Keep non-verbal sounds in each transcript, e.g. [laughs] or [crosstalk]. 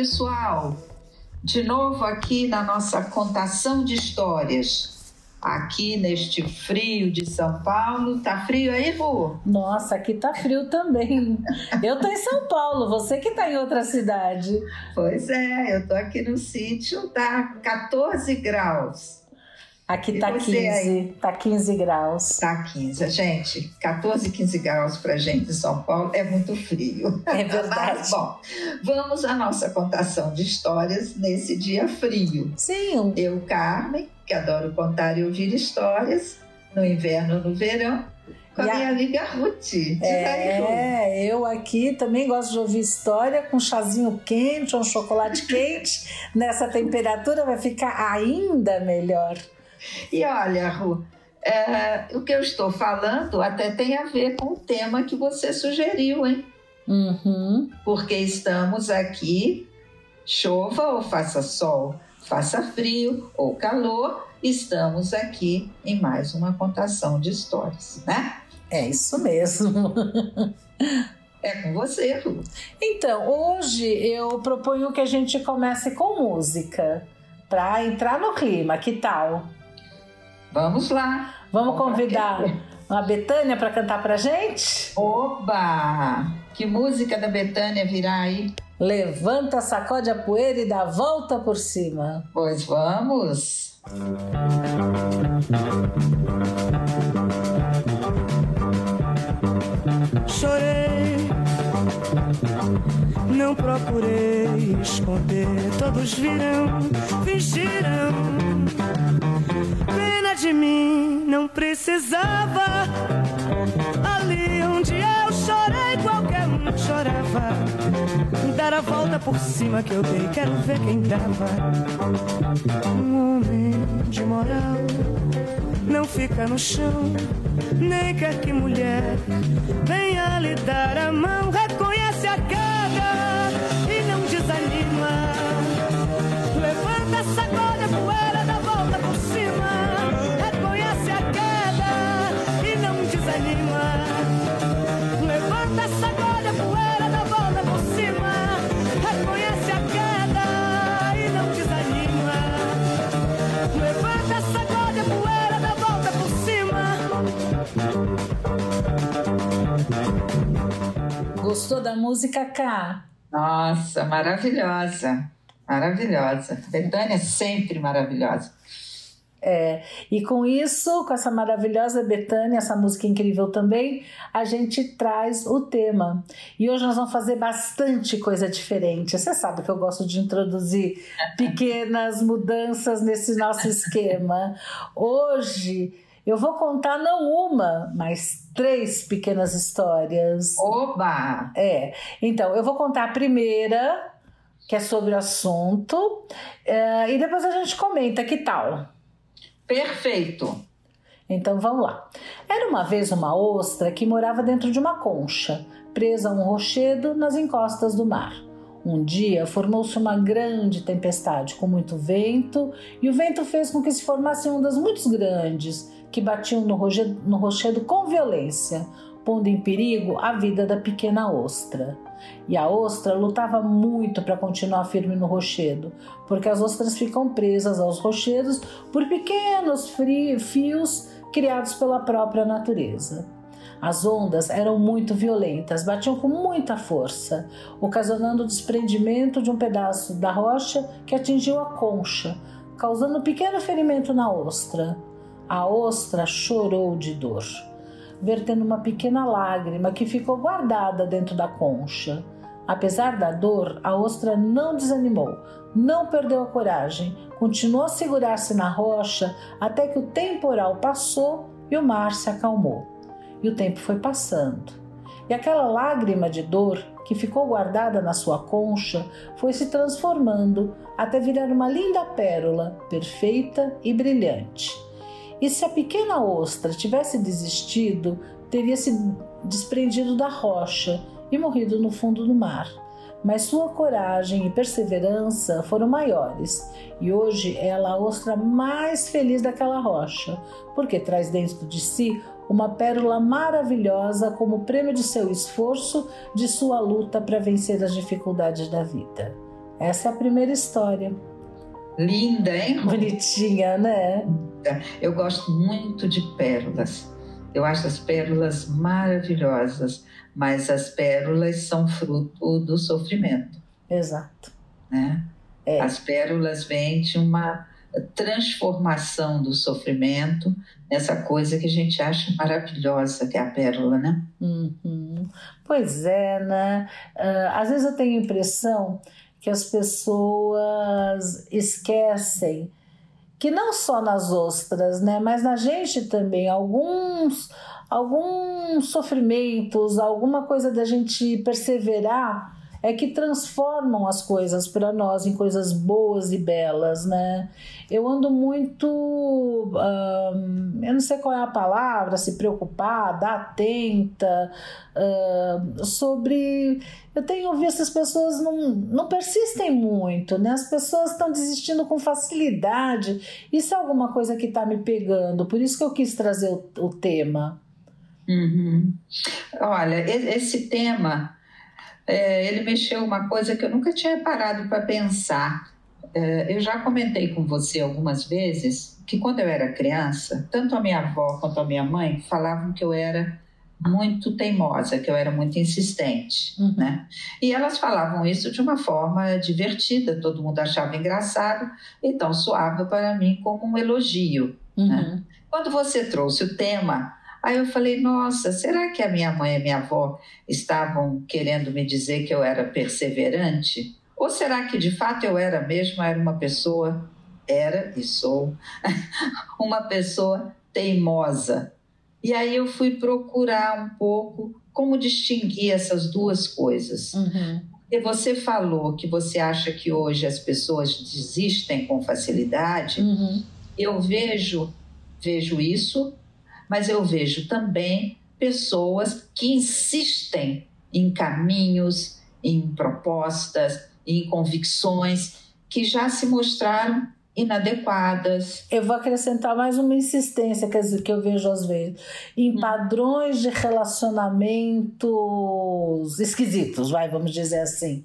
Pessoal! De novo aqui na nossa contação de histórias aqui neste frio de São Paulo. Tá frio aí, Ru? Nossa, aqui tá frio também. Eu tô em São Paulo, você que tá em outra cidade. Pois é, eu tô aqui no sítio, tá 14 graus. Aqui e tá 15, aí? tá 15 graus. Tá 15. Gente, 14, 15 graus pra gente em São Paulo é muito frio. É verdade. Mas, [laughs] bom, vamos à nossa contação de histórias nesse dia frio. Sim. Eu, Carmen, que adoro contar e ouvir histórias, no inverno, no verão, com a, a minha amiga Ruth. É, eu aqui também gosto de ouvir história com um chazinho quente, um chocolate [laughs] quente. Nessa temperatura vai ficar ainda melhor. E olha, Ru, é, o que eu estou falando até tem a ver com o tema que você sugeriu, hein? Uhum. Porque estamos aqui, chova ou faça sol, faça frio ou calor, estamos aqui em mais uma contação de histórias, né? É isso mesmo. [laughs] É com você, Ru. Então, hoje eu proponho que a gente comece com música, para entrar no clima, que tal? Vamos lá. Vamos, convidar a Betânia para cantar para gente? Oba! Que música da Betânia virá aí? Levanta, sacode a poeira e dá a volta por cima. Pois vamos. Chorei, não procurei esconder, todos viram, fingiram Pena de mim, não precisava. Ali onde eu chorei, qualquer um chorava. Dar a volta por cima que eu dei, quero ver quem dava. Um homem de moral não fica no chão, nem quer que mulher venha lhe dar a mão. Reconhece a Gostou da música K? Nossa, maravilhosa. Maravilhosa. Betânia sempre maravilhosa. É, e com isso, com essa maravilhosa Betânia, essa música incrível também, a gente traz o tema. E hoje nós vamos fazer bastante coisa diferente. Você sabe que eu gosto de introduzir [laughs] pequenas mudanças nesse nosso esquema. Hoje eu vou contar não uma, mas três pequenas histórias. Oba! É. Então, eu vou contar a primeira, que é sobre o assunto, é, e depois a gente comenta que tal. Perfeito. Então vamos lá. Era uma vez uma ostra que morava dentro de uma concha, presa a um rochedo nas encostas do mar. Um dia formou-se uma grande tempestade com muito vento, e o vento fez com que se formassem ondas muito grandes que batiam no rochedo, no rochedo com violência, pondo em perigo a vida da pequena ostra. E a ostra lutava muito para continuar firme no rochedo, porque as ostras ficam presas aos rochedos por pequenos fios criados pela própria natureza. As ondas eram muito violentas, batiam com muita força, ocasionando o desprendimento de um pedaço da rocha que atingiu a concha, causando um pequeno ferimento na ostra. A ostra chorou de dor, vertendo uma pequena lágrima que ficou guardada dentro da concha. Apesar da dor, a ostra não desanimou, não perdeu a coragem, continuou a segurar-se na rocha até que o temporal passou e o mar se acalmou. e o tempo foi passando. E aquela lágrima de dor que ficou guardada na sua concha foi se transformando até virar uma linda pérola, perfeita e brilhante. E se a pequena ostra tivesse desistido, teria se desprendido da rocha e morrido no fundo do mar. Mas sua coragem e perseverança foram maiores, e hoje ela é a ostra mais feliz daquela rocha, porque traz dentro de si uma pérola maravilhosa como prêmio de seu esforço, de sua luta para vencer as dificuldades da vida. Essa é a primeira história. Linda, hein? Bonitinha, né? Eu gosto muito de pérolas. Eu acho as pérolas maravilhosas, mas as pérolas são fruto do sofrimento. Exato. Né? É. As pérolas vêm de uma transformação do sofrimento nessa coisa que a gente acha maravilhosa, que é a pérola, né? Uhum. Pois é, né? Uh, às vezes eu tenho a impressão que as pessoas esquecem. Que não só nas ostras, né, mas na gente também, alguns alguns sofrimentos, alguma coisa da gente perseverar é que transformam as coisas para nós em coisas boas e belas, né? Eu ando muito, eu não sei qual é a palavra, se preocupada, atenta, sobre. Eu tenho visto as pessoas não, não persistem muito, né? As pessoas estão desistindo com facilidade. Isso é alguma coisa que está me pegando, por isso que eu quis trazer o, o tema. Uhum. Olha, esse tema é, ele mexeu uma coisa que eu nunca tinha parado para pensar. É, eu já comentei com você algumas vezes que quando eu era criança, tanto a minha avó quanto a minha mãe falavam que eu era muito teimosa, que eu era muito insistente, uhum. né? E elas falavam isso de uma forma divertida, todo mundo achava engraçado, então soava para mim como um elogio, né? uhum. né? Quando você trouxe o tema Aí eu falei, nossa, será que a minha mãe e a minha avó estavam querendo me dizer que eu era perseverante? Ou será que de fato eu era mesmo, era uma pessoa, era e sou, [laughs] uma pessoa teimosa? E aí eu fui procurar um pouco como distinguir essas duas coisas. Uhum. Porque você falou que você acha que hoje as pessoas desistem com facilidade. Uhum. Eu vejo, vejo isso mas eu vejo também pessoas que insistem em caminhos, em propostas, em convicções que já se mostraram inadequadas. Eu vou acrescentar mais uma insistência quer dizer, que eu vejo às vezes em hum. padrões de relacionamentos esquisitos, vai, vamos dizer assim.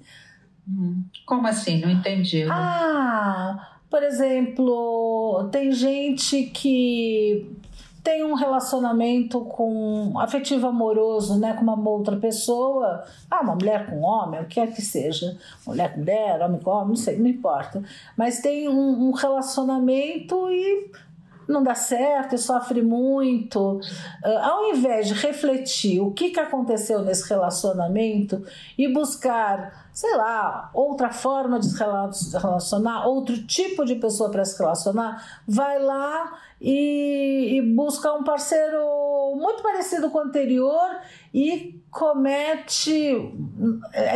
Hum. Como assim? Não entendi. Ah, por exemplo, tem gente que tem um relacionamento com afetivo amoroso, né, com uma outra pessoa, ah, uma mulher com um homem, o que quer que seja, mulher com mulher, homem com homem, não sei, não importa, mas tem um, um relacionamento e não dá certo e sofre muito. Uh, ao invés de refletir o que, que aconteceu nesse relacionamento e buscar, sei lá, outra forma de se relacionar, outro tipo de pessoa para se relacionar, vai lá e, e busca um parceiro muito parecido com o anterior e comete.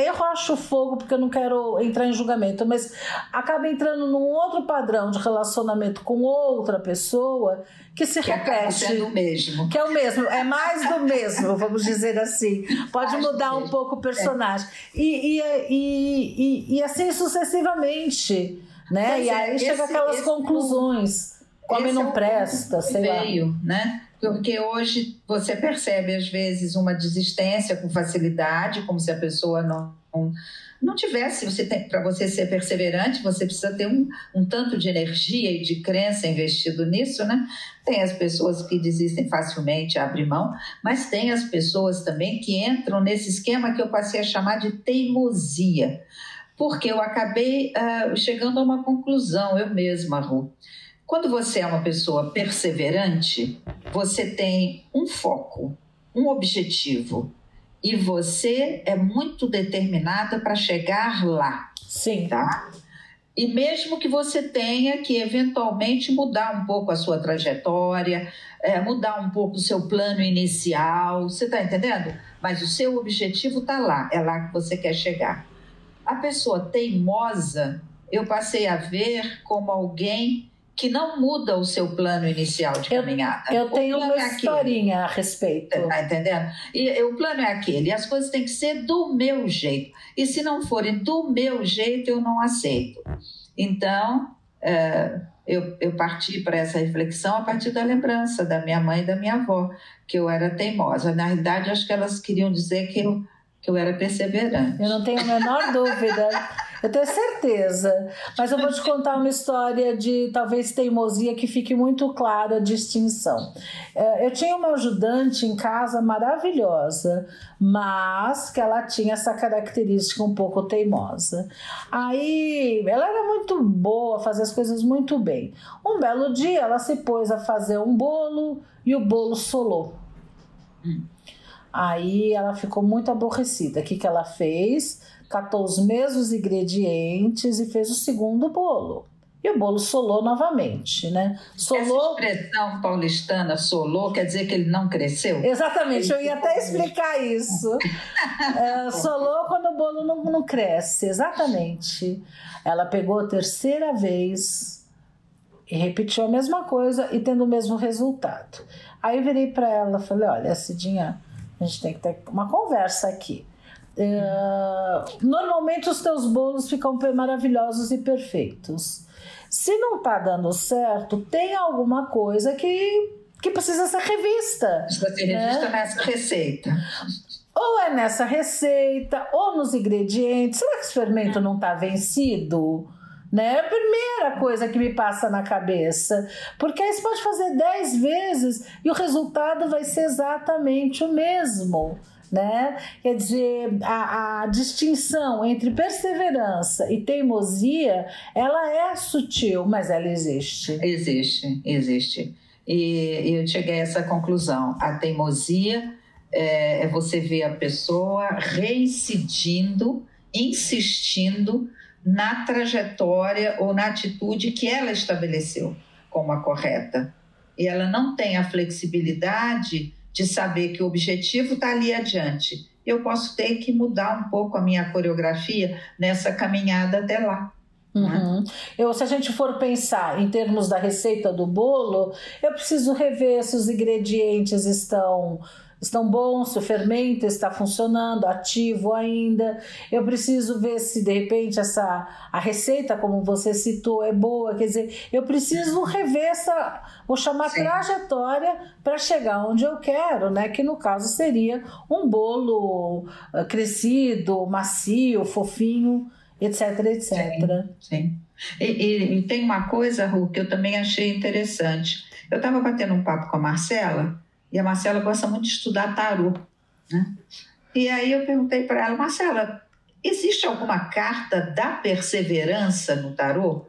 Eu acho fogo porque eu não quero entrar em julgamento, mas acaba entrando num outro padrão de relacionamento com outra pessoa que se que repete. O mesmo. Que é o mesmo, é mais do mesmo, vamos dizer assim. Pode mudar um pouco o personagem. É. E, e, e, e, assim sucessivamente. Né? e aí esse, chega aquelas esse conclusões Come não é presta, sei veio, lá. né? Porque hoje você percebe, às vezes, uma desistência com facilidade, como se a pessoa não, não, tivesse. Você Para você ser perseverante, você precisa ter um, um tanto de energia e de crença investido nisso, né? Tem as pessoas que desistem facilmente, abrem mão, mas tem as pessoas também que entram nesse esquema que eu passei a chamar de teimosia. Porque eu acabei uh, chegando a uma conclusão, eu mesma, Ru quando você é uma pessoa perseverante, você tem um foco, um objetivo e você é muito determinada para chegar lá. Sim. Tá? E mesmo que você tenha que eventualmente mudar um pouco a sua trajetória, é, mudar um pouco o seu plano inicial, você está entendendo? Mas o seu objetivo está lá, é lá que você quer chegar. A pessoa teimosa, eu passei a ver como alguém que não muda o seu plano inicial de caminhada. Eu, eu tenho uma é historinha a respeito. Tá entendendo? E, o plano é aquele, as coisas têm que ser do meu jeito. E se não forem do meu jeito, eu não aceito. Então, é, eu, eu parti para essa reflexão a partir da lembrança da minha mãe e da minha avó, que eu era teimosa. Na realidade, acho que elas queriam dizer que eu, que eu era perseverante. Eu não tenho a menor dúvida. Eu tenho certeza. Mas eu vou te contar uma história de talvez teimosia que fique muito clara a distinção. É, eu tinha uma ajudante em casa maravilhosa, mas que ela tinha essa característica um pouco teimosa. Aí ela era muito boa, fazia as coisas muito bem. Um belo dia ela se pôs a fazer um bolo e o bolo solou. Hum. Aí ela ficou muito aborrecida. O que, que ela fez? Catou os mesmos ingredientes e fez o segundo bolo. E o bolo solou novamente, né? Solou... Essa expressão paulistana, solou, quer dizer que ele não cresceu? Exatamente, eu ia até explicar isso. [laughs] é, solou quando o bolo não, não cresce, exatamente. Ela pegou a terceira vez e repetiu a mesma coisa e tendo o mesmo resultado. Aí eu virei para ela e falei, olha, Cidinha, a gente tem que ter uma conversa aqui. É, normalmente os teus bolos ficam maravilhosos e perfeitos. Se não está dando certo, tem alguma coisa que, que precisa ser revista. Precisa ser né? revista nessa receita. Ou é nessa receita, ou nos ingredientes. Será que esse fermento não está vencido? Né? É a primeira coisa que me passa na cabeça. Porque aí você pode fazer 10 vezes e o resultado vai ser exatamente o mesmo né? Quer dizer, a, a, distinção entre perseverança e teimosia, ela é sutil, mas ela existe. Existe, existe. E eu cheguei a essa conclusão. A teimosia é, é você ver a pessoa reincidindo, insistindo na trajetória ou na atitude que ela estabeleceu como a correta. E ela não tem a flexibilidade de saber que o objetivo está ali adiante. Eu posso ter que mudar um pouco a minha coreografia nessa caminhada até lá. Né? Uhum. Eu, se a gente for pensar em termos da receita do bolo, eu preciso rever se os ingredientes estão estão bons, se o fermento está funcionando, ativo ainda. Eu preciso ver se de repente essa a receita, como você citou, é boa. Quer dizer, eu preciso rever essa, vou chamar Sim. trajetória para chegar onde eu quero, né? Que no caso seria um bolo uh, crescido, macio, fofinho, etc, etc. Sim. sim. E, e, e, tem uma coisa, Ru, que eu também achei interessante. Eu estava batendo um papo com a Marcela e a Marcela gosta muito de estudar tarô. Né? E aí eu perguntei para ela, Marcela, existe alguma carta da perseverança no tarô?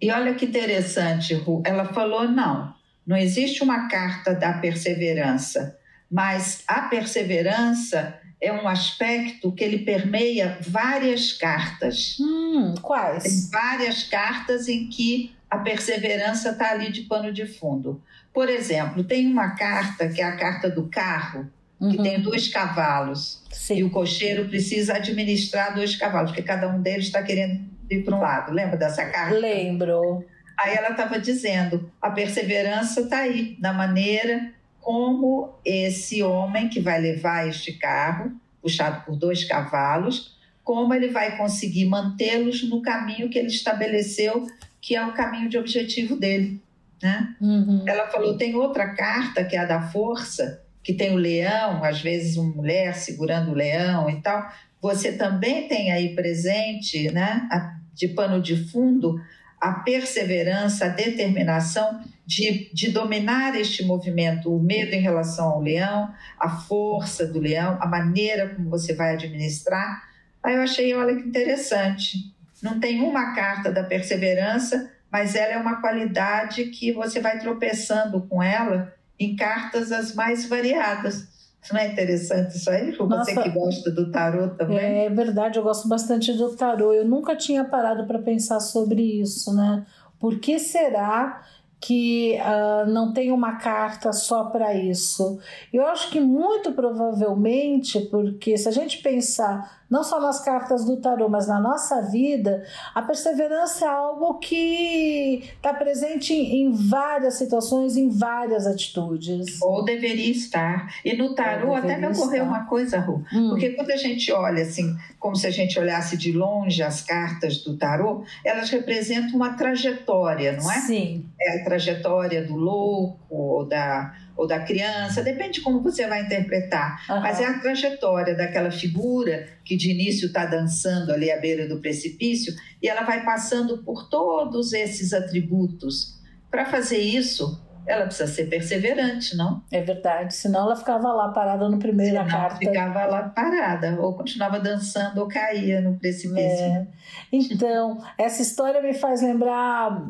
E olha que interessante, Ru, ela falou: não, não existe uma carta da perseverança, mas a perseverança é um aspecto que ele permeia várias cartas. Hum, quais? Tem várias cartas em que a perseverança está ali de pano de fundo. Por exemplo, tem uma carta que é a carta do carro, que uhum. tem dois cavalos. Sim. E o cocheiro precisa administrar dois cavalos, porque cada um deles está querendo ir para um lado. Lembra dessa carta? Lembro. Aí ela estava dizendo: a perseverança está aí, na maneira como esse homem que vai levar este carro, puxado por dois cavalos, como ele vai conseguir mantê-los no caminho que ele estabeleceu, que é o caminho de objetivo dele. Né? Uhum. Ela falou: tem outra carta que é a da força, que tem o leão, às vezes uma mulher segurando o leão e tal. Você também tem aí presente, né, de pano de fundo, a perseverança, a determinação de, de dominar este movimento, o medo em relação ao leão, a força do leão, a maneira como você vai administrar. Aí eu achei, olha que interessante. Não tem uma carta da perseverança mas ela é uma qualidade que você vai tropeçando com ela em cartas as mais variadas. Não é interessante isso aí? Você que gosta do tarô também? É verdade, eu gosto bastante do tarô. Eu nunca tinha parado para pensar sobre isso, né? Por que será que uh, não tem uma carta só para isso. Eu acho que muito provavelmente, porque se a gente pensar não só nas cartas do tarô, mas na nossa vida, a perseverança é algo que está presente em, em, várias situações, em várias atitudes. Ou deveria estar. E no tarô até me ocorreu estar. uma coisa, Ru, hum. porque quando a gente olha assim, como se a gente olhasse de longe as cartas do tarô, elas representam uma trajetória, não é? Sim. É a trajetória do louco ou da ou da criança, depende de como você vai interpretar. Uhum. Mas é a trajetória daquela figura que de início está dançando ali à beira do precipício e ela vai passando por todos esses atributos. Para fazer isso, ela precisa ser perseverante, não? É verdade, senão ela ficava lá parada no primeiro senão carta. ficava lá parada, ou continuava dançando ou caía no precipício. É. Então, essa história me faz lembrar,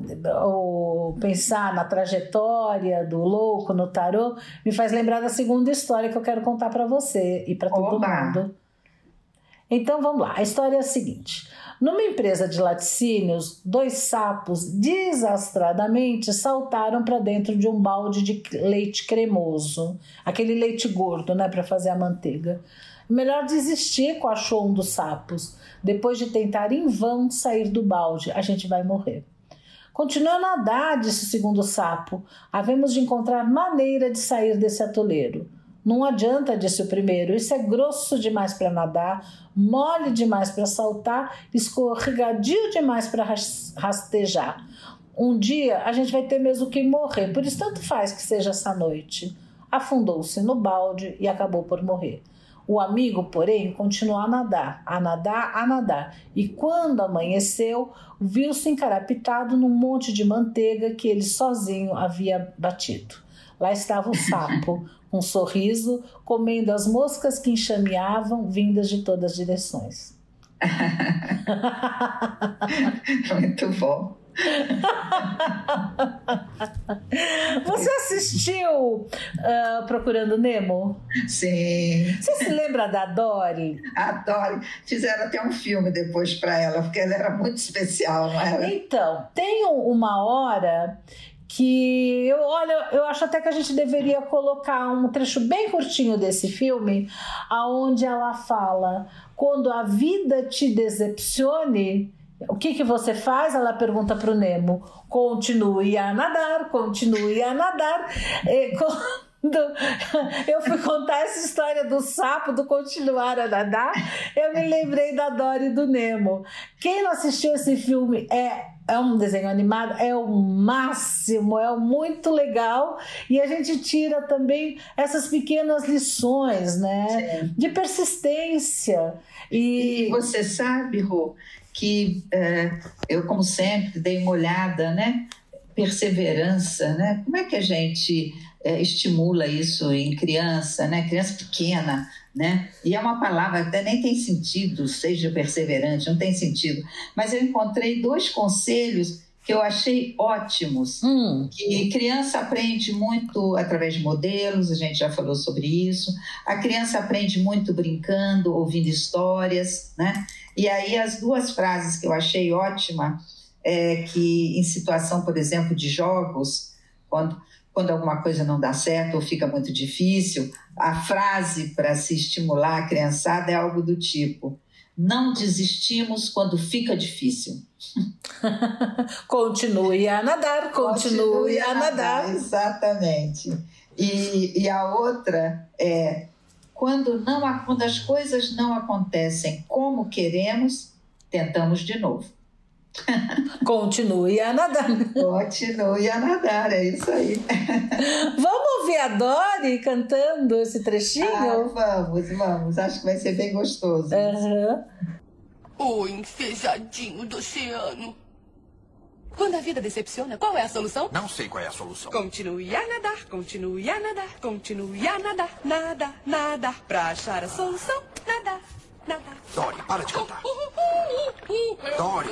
ou pensar na trajetória do louco no tarô, me faz lembrar da segunda história que eu quero contar para você e para todo mundo. Então vamos lá, a história é a seguinte. Numa empresa de laticínios, dois sapos desastradamente saltaram para dentro de um balde de leite cremoso, aquele leite gordo, né, para fazer a manteiga. Melhor desistir, coachou um dos sapos. Depois de tentar em vão sair do balde, a gente vai morrer. Continua a nadar, disse o segundo sapo. Havemos de encontrar maneira de sair desse atoleiro. Não adianta, disse o primeiro, isso é grosso demais para nadar, mole demais para saltar, escorregadio demais para rastejar. Um dia a gente vai ter mesmo que morrer, por isso tanto faz que seja essa noite. Afundou-se no balde e acabou por morrer. O amigo, porém, continuou a nadar, a nadar, a nadar, e quando amanheceu, viu-se encarapitado num monte de manteiga que ele sozinho havia batido. Lá estava o sapo, um sorriso, comendo as moscas que enxameavam vindas de todas as direções. [laughs] Muito bom. Você assistiu uh, Procurando Nemo? Sim. Você se lembra da Dory? A Dory. Fizeram até um filme depois para ela, porque ela era muito especial, não era? Então, tem uma hora que eu olha, eu acho até que a gente deveria colocar um trecho bem curtinho desse filme, aonde ela fala: quando a vida te decepcione, o que, que você faz? Ela pergunta para o Nemo. Continue a nadar, continue a nadar. E, [laughs] quando eu fui contar essa história do sapo, do continuar a nadar, eu me lembrei da Dory do Nemo. Quem não assistiu esse filme é é um desenho animado, é o máximo, é muito legal e a gente tira também essas pequenas lições, né, Sim. de persistência. E... e você sabe, Rô, que é, eu como sempre dei uma olhada, né, perseverança, né? Como é que a gente é, estimula isso em criança, né? Criança pequena, né? E é uma palavra que até nem tem sentido, seja perseverante, não tem sentido. Mas eu encontrei dois conselhos que eu achei ótimos. Hum. Que criança aprende muito através de modelos, a gente já falou sobre isso. A criança aprende muito brincando, ouvindo histórias, né? E aí as duas frases que eu achei ótima é que em situação, por exemplo, de jogos, quando quando alguma coisa não dá certo ou fica muito difícil, a frase para se estimular a criançada é algo do tipo: não desistimos quando fica difícil. [laughs] continue a nadar, continue, continue a, nadar. nadar. Exatamente. E, e a outra é quando, não, quando as coisas não acontecem como queremos, tentamos de novo. Continue a nadar. Continue a nadar, é isso aí. Vamos ouvir a Dori cantando esse trechinho? Ah, vamos, vamos. Acho que vai ser bem gostoso. Uhum. O enfejadinho do oceano. Quando a vida decepciona, qual é a solução? Não sei qual é a solução. Continue a nadar, continue a nadar, continue a nadar, nada, nada. Pra achar a solução, nadar. Dory, para de cantar. Dory.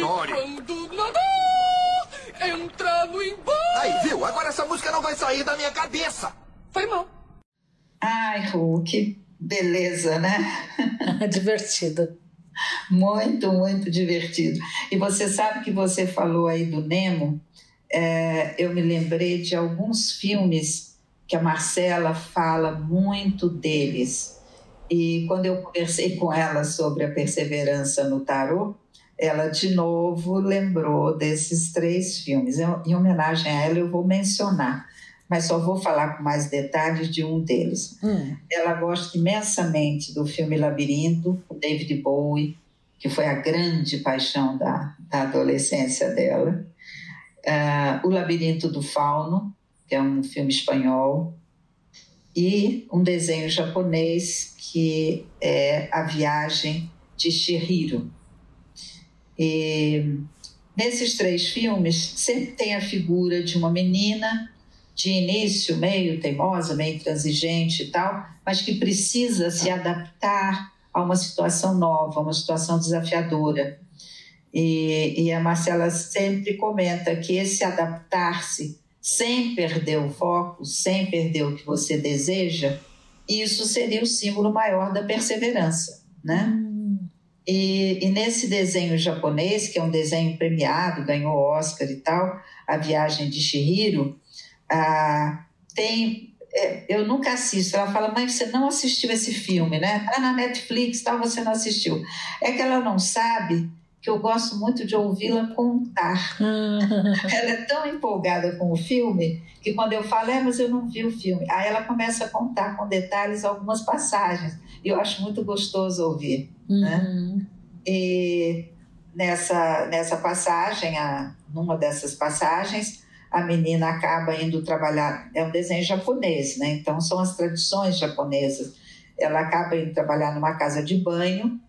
Dory. quando nadar, entra no embalo. Aí, viu? Agora essa música não vai sair da minha cabeça. Foi mal. Ai, Ru, que beleza, né? [laughs] divertido. Muito, muito divertido. E você sabe que você falou aí do Nemo, é, eu me lembrei de alguns filmes que a Marcela fala muito deles. E quando eu conversei com ela sobre a perseverança no tarô, ela de novo lembrou desses três filmes. em homenagem a ela, eu vou mencionar, mas só vou falar com mais detalhes de um deles. Hum. Ela gosta imensamente do filme Labirinto, o David Bowie, que foi a grande paixão da, da adolescência dela. Uh, o Labirinto do Fauno, que é um filme espanhol, e um desenho japonês que é A Viagem de Shihiro. E nesses três filmes sempre tem a figura de uma menina de início meio teimosa, meio transigente e tal, mas que precisa se adaptar a uma situação nova, uma situação desafiadora. E, e a Marcela sempre comenta que esse adaptar-se sem perder o foco, sem perder o que você deseja, isso seria o símbolo maior da perseverança, né? Hum. E, e, nesse desenho japonês, que é um desenho premiado, ganhou Oscar e tal, A Viagem de Shihiro, ah, tem é, eu nunca assisto. Ela fala, mãe, você não assistiu esse filme, né? Tá na Netflix, tal, você não assistiu. É que ela não sabe que eu gosto muito de ouvi-la contar. ela é tão empolgada com o filme que quando eu falo, é, mas eu não vi o filme. Aí ela começa a contar com detalhes algumas passagens. E eu acho muito gostoso ouvir. Né? Uhum. Né? E nessa, nessa passagem, a, numa dessas passagens, a menina acaba indo trabalhar. É um desenho japonês, né? Então são as tradições japonesas. Ela acaba indo trabalhar numa casa de banho.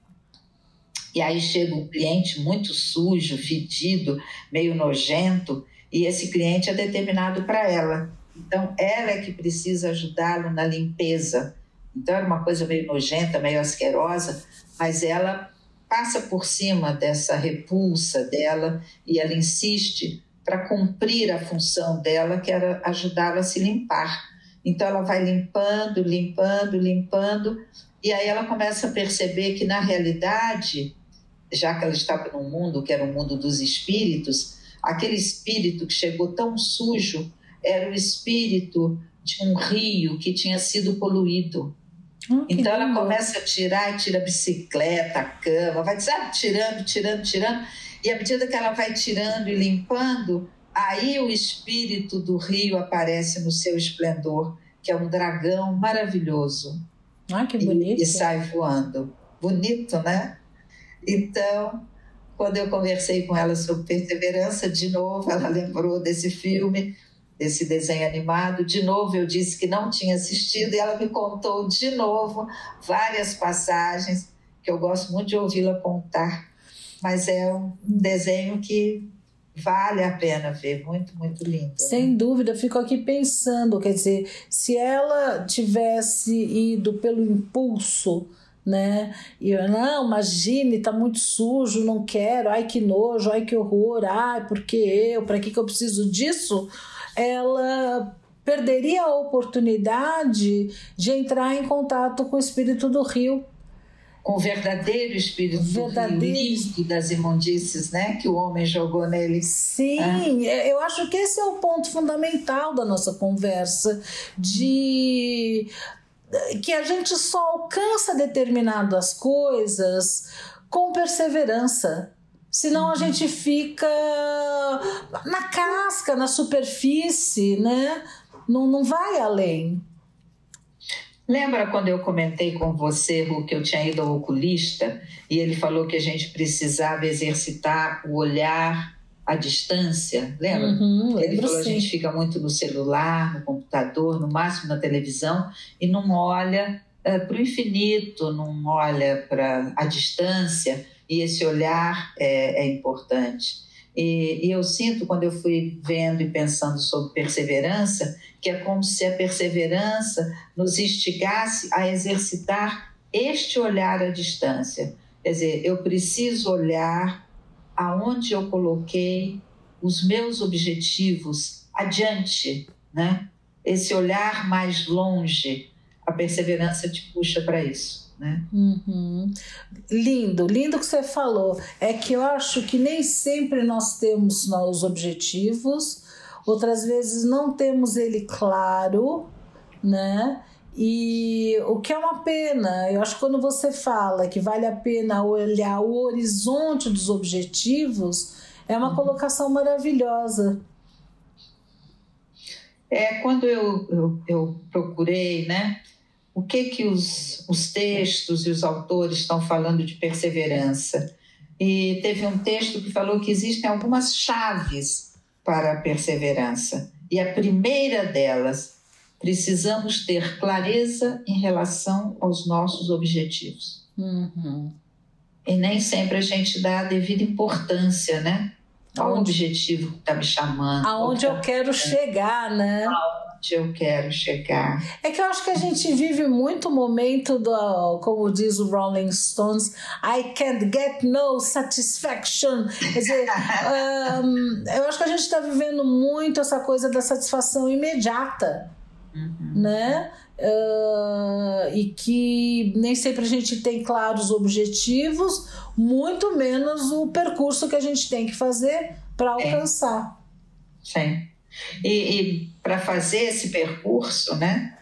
E aí chega um cliente muito sujo, fedido, meio nojento, e esse cliente é determinado para ela. Então, ela é que precisa ajudá-lo na limpeza. Então, era uma coisa meio nojenta, meio asquerosa, mas ela passa por cima dessa repulsa dela e ela insiste para cumprir a função dela, que era ajudá-la a se limpar. Então ela vai limpando, limpando, limpando, e aí ela começa a perceber que na realidade, já que ela estava num mundo que era o mundo dos espíritos, aquele espírito que chegou tão sujo era o espírito de um rio que tinha sido poluído. Oh, então ela começa a tirar e tira a bicicleta, a cama, vai sabe, tirando, tirando, tirando. E à medida que ela vai tirando e limpando, aí o espírito do rio aparece no seu esplendor, que é um dragão maravilhoso. Ah, que bonito. E, e sai voando. Bonito, né? Então, quando eu conversei com ela sobre perseverança, de novo ela lembrou desse filme, desse desenho animado. De novo eu disse que não tinha assistido e ela me contou de novo várias passagens que eu gosto muito de ouvi-la contar mas é um desenho que vale a pena ver, muito, muito lindo. Né? Sem né? dúvida, fico aqui pensando, quer dizer, se ela tivesse ido pelo impulso, né? E eu, não, imagine, tá muito sujo, não quero, ai que nojo, ai que horror, ai, porque eu, para que que eu preciso disso? Ela perderia a oportunidade de entrar em contato com o espírito do rio com o verdadeiro espírito verdadeiro. das imundícies, né, que o homem jogou nele. Sim, é. eu acho que esse é o ponto fundamental da nossa conversa de que a gente só alcança determinadas coisas com perseverança. Senão a gente fica na casca, na superfície, né? Não, não vai além. Lembra quando eu comentei com você, Ru, que eu tinha ido ao oculista e ele falou que a gente precisava exercitar o olhar à distância? Lembra? Uhum, ele falou sim. a gente fica muito no celular, no computador, no máximo na televisão e não olha é, para o infinito, não olha para a distância e esse olhar é, é importante. E, e, eu sinto, quando eu fui vendo e pensando sobre perseverança, que é como se a perseverança nos instigasse a exercitar este olhar à distância. Quer dizer, eu preciso olhar aonde eu coloquei os meus objetivos adiante, né? Esse olhar mais longe, a perseverança te puxa para isso. Né? Uhum. Lindo, lindo que você falou. É que eu acho que nem sempre nós temos os objetivos, outras vezes não temos ele claro, né? E o que é uma pena, eu acho que quando você fala que vale a pena olhar o horizonte dos objetivos, é uma uhum. colocação maravilhosa. É, quando eu, eu, eu, procurei, né, o que que os, os textos e os autores estão falando de perseverança, e teve um texto que falou que existem algumas chaves para a perseverança, e a primeira delas precisamos ter clareza em relação aos nossos objetivos. Uhum. E nem sempre a gente dá a devida importância, né? Qual o objetivo que está me chamando? Aonde eu quero chegar, né? Aonde eu quero chegar. É que eu acho que a gente vive muito o momento do, como diz o Rolling Stones, I can't get no satisfaction. Quer dizer, [laughs] um, eu acho que a gente está vivendo muito essa coisa da satisfação imediata uhum. né? Uh, e que nem sempre a gente tem claros objetivos, muito menos o percurso que a gente tem que fazer para alcançar. Sim. E, e para fazer esse percurso, né?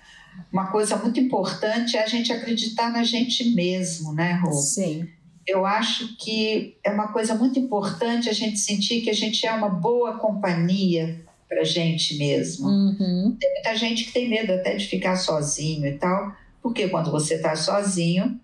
Uma coisa muito importante é a gente acreditar na gente mesmo, né, Rô? Sim. Eu acho que é uma coisa muito importante a gente sentir que a gente é uma boa companhia para gente mesmo. Uhum. Tem muita gente que tem medo até de ficar sozinho e tal, porque quando você está sozinho,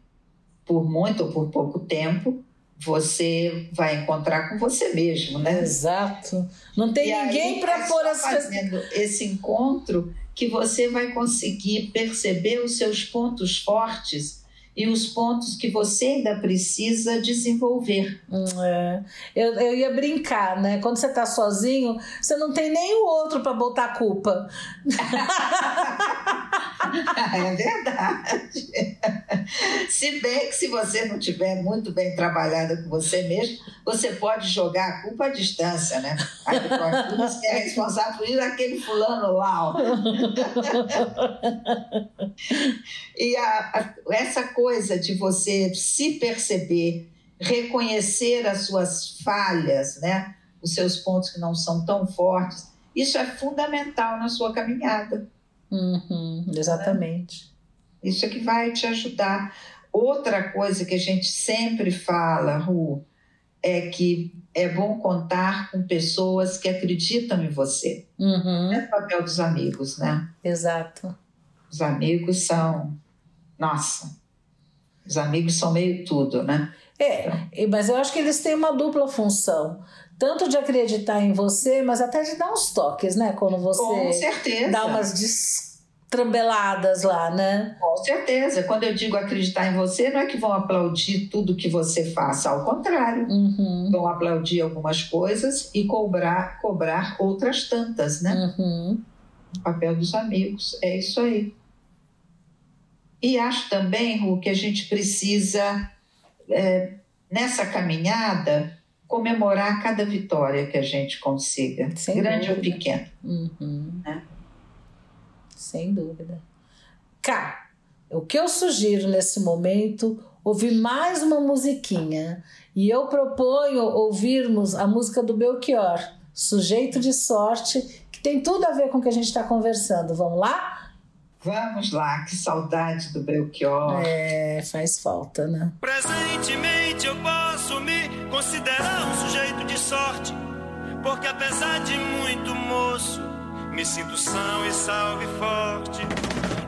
por muito ou por pouco tempo, você vai encontrar com você mesmo, né? Exato. Não tem e ninguém para é pôr as fazendo esse encontro que você vai conseguir perceber os seus pontos fortes e os pontos que você ainda precisa desenvolver. Hum, é. Eu, eu ia brincar, né? Quando você está sozinho, você não tem nem o outro para botar a culpa. [laughs] [laughs] é verdade. Se bem que se você não tiver muito bem trabalhado com você mesmo, você pode jogar a culpa à distância, né? Aí pode você é responsável por ir aquele fulano lá. e a, a, essa coisa de você se perceber, reconhecer as suas falhas, né? os seus pontos que não são tão fortes, isso é fundamental na sua caminhada. Uhum, exatamente. Né? Isso é que vai te ajudar. Outra coisa que a gente sempre fala, Ru, é que é bom contar com pessoas que acreditam em você. Uhum. É o papel dos amigos, né? Exato. Os amigos são, nossa, os amigos são meio tudo, né? É, mas eu acho que eles têm uma dupla função. Tanto de acreditar em você, mas até de dar uns toques, né? Quando você Com certeza. dá umas destrambeladas lá, né? Com certeza. Quando eu digo acreditar em você, não é que vão aplaudir tudo que você faça, ao contrário. Uhum. Vão aplaudir algumas coisas e cobrar, cobrar outras tantas, né? Uhum. O papel dos amigos, é isso aí. E acho também, Ru, que a gente precisa, é, nessa caminhada, comemorar cada vitória que a gente consiga, Sem grande dúvida. ou pequena. Uhum. Né? Sem dúvida. Cá, o que eu sugiro nesse momento, ouvir mais uma musiquinha. E eu proponho ouvirmos a música do Belchior, Sujeito de Sorte, que tem tudo a ver com o que a gente está conversando. Vamos lá? Vamos lá, que saudade do Belchior. É, faz falta, né? Presentemente eu posso me considerar um sujeito de sorte, porque apesar de muito moço, me sinto são e salve forte.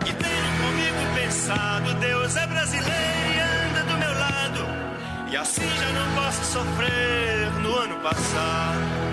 E tenho comigo pensado, Deus é brasileiro e anda do meu lado, e assim já não posso sofrer no ano passado.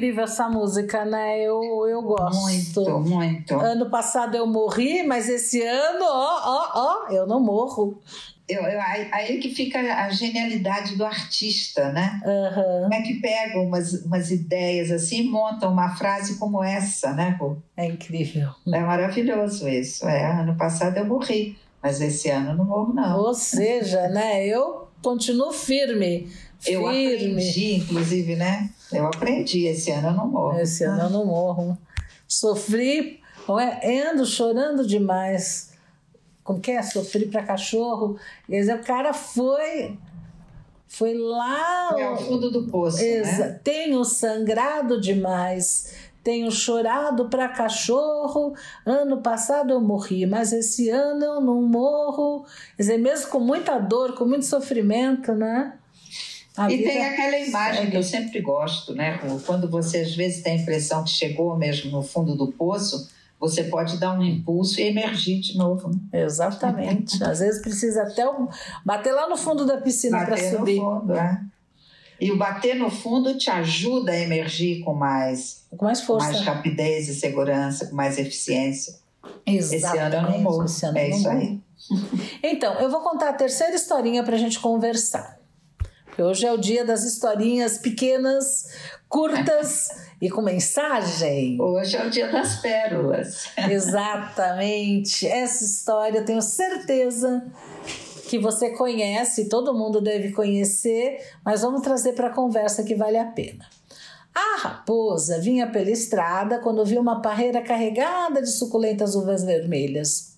Incrível essa música, né? Eu, eu gosto. Muito, muito. Ano passado eu morri, mas esse ano, ó, ó, ó, eu não morro. Eu, eu, aí, que fica a genialidade do artista, né? Aham, Como é que pega umas, umas ideias assim e monta uma frase como essa, né, Rô? É incrível. É maravilhoso isso. É, ano passado eu morri, mas esse ano eu não morro, não. Ou seja, né? Eu continuo firme. Eu firme. aprendi, inclusive, né? Eu aprendi, esse ano eu não morro. Esse ano eu não morro. Sofri, ando chorando demais. Como que é? Sofri para cachorro. Quer dizer, o cara foi. Foi lá. Foi ao fundo do poço, Exa- né? Tenho sangrado demais. Tenho chorado para cachorro. Ano passado eu morri, mas esse ano eu não morro. Quer dizer, mesmo com muita dor, com muito sofrimento, né? A E vida tem aquela imagem que eu sempre gosto, né? Quando você às vezes tem a impressão que chegou mesmo no fundo do poço, você pode dar um impulso e emergir de novo. né? Exatamente. Às vezes precisa até um- bater lá no fundo da piscina para Bater no subir. fundo, é. E o bater no fundo te ajuda a emergir com mais, Com mais com mais força. rapidez e segurança, com mais eficiência. Esse ano não Exatamente. morro. Esse ano É isso aí. Então, eu vou contar a terceira historinha para a gente conversar. Porque hoje é o dia das historinhas pequenas, curtas e com mensagem. Hoje é o dia das pérolas. [laughs] Exatamente. Essa história eu tenho certeza que você conhece, todo mundo deve conhecer, mas vamos trazer para a conversa que vale a pena. A raposa vinha pela estrada quando viu uma parreira carregada de suculentas uvas vermelhas.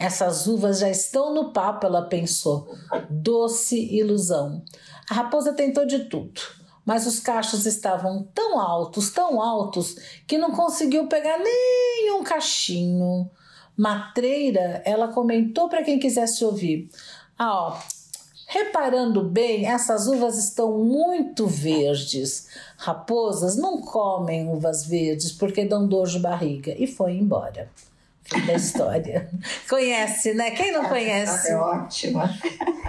Essas uvas já estão no papo, ela pensou. Doce ilusão. A raposa tentou de tudo, mas os cachos estavam tão altos, tão altos, que não conseguiu pegar nem um cachinho. Matreira, ela comentou para quem quisesse ouvir. Ah, ó, reparando bem, essas uvas estão muito verdes. Raposas não comem uvas verdes porque dão dor de barriga. E foi embora. Da história. Conhece, né? Quem não conhece? É ótima.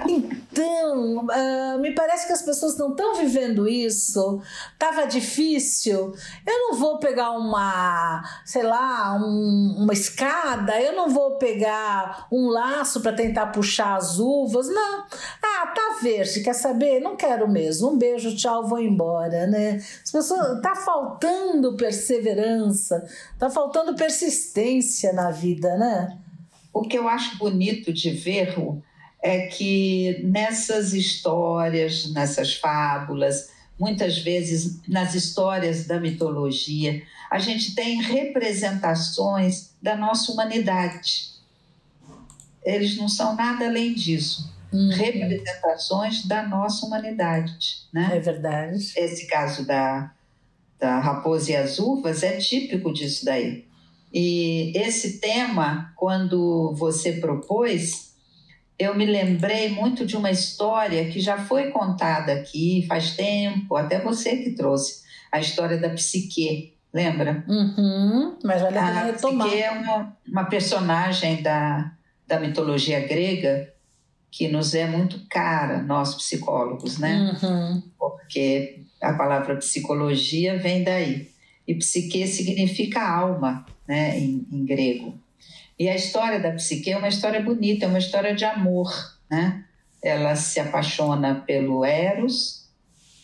Então, ah, me parece que as pessoas não estão vivendo isso. Tava difícil. Eu não vou pegar uma, sei lá, um- uma escada. Eu não vou pegar um laço para tentar puxar as uvas. Não. Ah, tá verde. Quer saber? Não quero mesmo. Um beijo, tchau, vou embora, né? As pessoas tá faltando perseverança. Tá faltando persistência na vida, né? O que eu acho bonito de ver é que nessas histórias, nessas fábulas, muitas vezes nas histórias da mitologia, a gente tem representações da nossa humanidade. Eles não são nada além disso. Representações da nossa humanidade, né? É verdade. esse caso da, da raposa e as uvas é típico disso daí. E esse tema, quando você propôs, eu me lembrei muito de uma história que já foi contada aqui faz tempo, até você que trouxe, a história da Psique, lembra? Uhum, mas vale a pena A retomar. Psique é uma, uma personagem da, da mitologia grega que nos é muito cara, nós psicólogos, né? Uhum. porque a palavra psicologia vem daí. E psique significa alma, né, em, em grego. E a história da psique é uma história bonita, é uma história de amor, né? Ela se apaixona pelo Eros,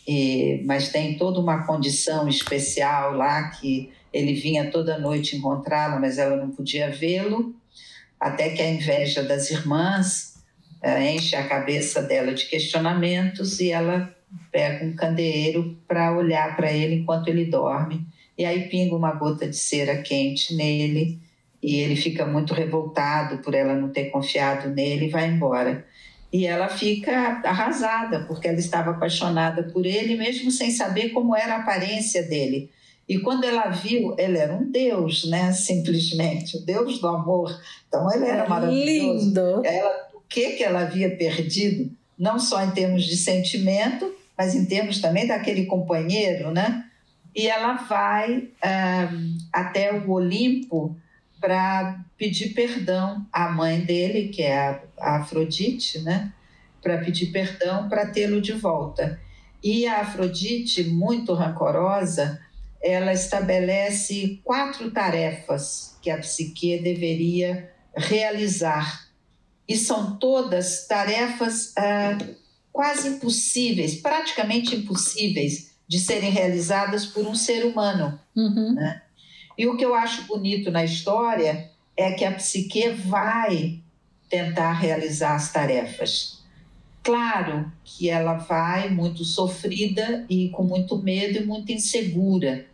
e, mas tem toda uma condição especial lá que ele vinha toda noite encontrá-la, mas ela não podia vê-lo, até que a inveja das irmãs enche a cabeça dela de questionamentos e ela pega um candeeiro para olhar para ele enquanto ele dorme. E aí pinga uma gota de cera quente nele e ele fica muito revoltado por ela não ter confiado nele e vai embora. E ela fica arrasada porque ela estava apaixonada por ele, mesmo sem saber como era a aparência dele. E quando ela viu, ele era um deus, né? [laughs] Simplesmente, o deus do amor. Então ele era maravilhoso. Lindo. Ela, que que ela havia perdido, não só em termos de sentimento, mas em termos também daquele companheiro, né? E ela vai um, até o Olimpo para pedir perdão à mãe dele, que é a Afrodite, né? Para pedir perdão para tê-lo de volta. E a Afrodite, muito rancorosa, ela estabelece quatro tarefas que a psique deveria realizar. E são todas tarefas ah, quase impossíveis, praticamente impossíveis de serem realizadas por um ser humano. Uhum. Né? E o que eu acho bonito na história é que a psique vai tentar realizar as tarefas. Claro que ela vai muito sofrida e com muito medo e muito insegura.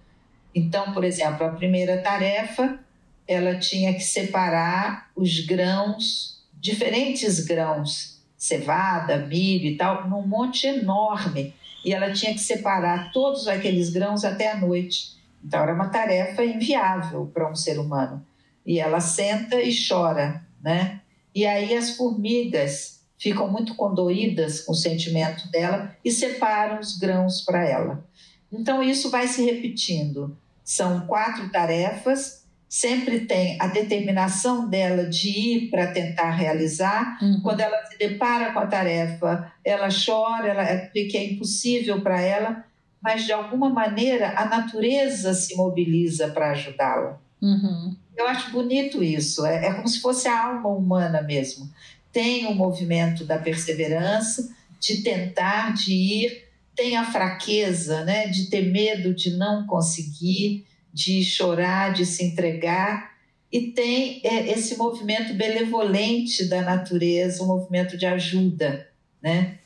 Então, por exemplo, a primeira tarefa, ela tinha que separar os grãos, diferentes grãos, cevada, milho e tal, num monte enorme. E ela tinha que separar todos aqueles grãos até a noite. Então era uma tarefa inviável para um ser humano. E ela senta e chora, né? E aí as formigas ficam muito condoídas com o sentimento dela e separam os grãos para ela. Então isso vai se repetindo. São quatro tarefas, sempre tem a determinação dela de ir para tentar realizar. Uhum. Quando ela se depara com a tarefa, ela chora, ela, porque é impossível para ela, mas de alguma maneira a natureza se mobiliza para ajudá-la. Uhum. Eu acho bonito isso, é, é, como se fosse a alma humana mesmo. Tem o movimento da perseverança, de tentar, de ir, tem a fraqueza, né, de ter medo de não conseguir, de chorar, de se entregar, e tem é, esse movimento benevolente da natureza, um movimento de ajuda, né?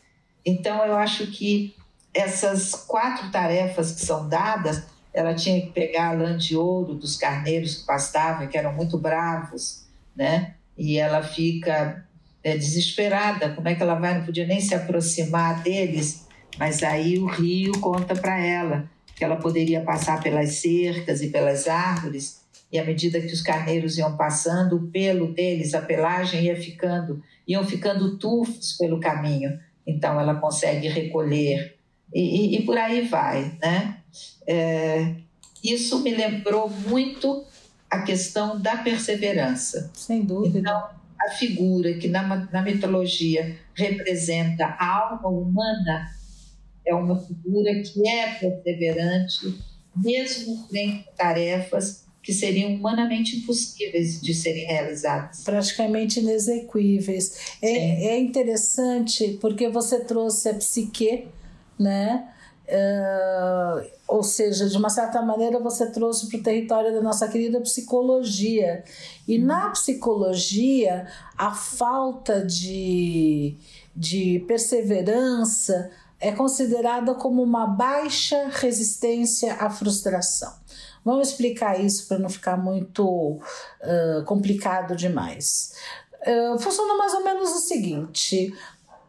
Então eu acho que essas quatro tarefas que são dadas, ela tinha que pegar a lã de ouro dos carneiros que pastavam, que eram muito bravos, né? E ela fica é, desesperada, como é que ela vai? Não podia nem se aproximar deles, mas aí o rio conta para ela que ela poderia passar pelas cercas e pelas árvores, e à medida que os carneiros iam passando, o pelo deles, a pelagem ia ficando, iam ficando tufos pelo caminho. Então ela consegue recolher e, e, e por aí vai, né? É, isso me lembrou muito a questão da perseverança. Sem dúvida. Então, a figura que na, na mitologia representa a alma humana é uma figura que é perseverante, mesmo frente a tarefas que seriam humanamente impossíveis de serem realizadas. Praticamente inexequíveis. É, é, interessante porque você trouxe a psique né? Uh, ou seja, de uma certa maneira você trouxe para o território da nossa querida psicologia. E na psicologia, a falta de, de perseverança é considerada como uma baixa resistência à frustração. Vamos explicar isso para não ficar muito uh, complicado demais. Uh, funciona mais ou menos o seguinte: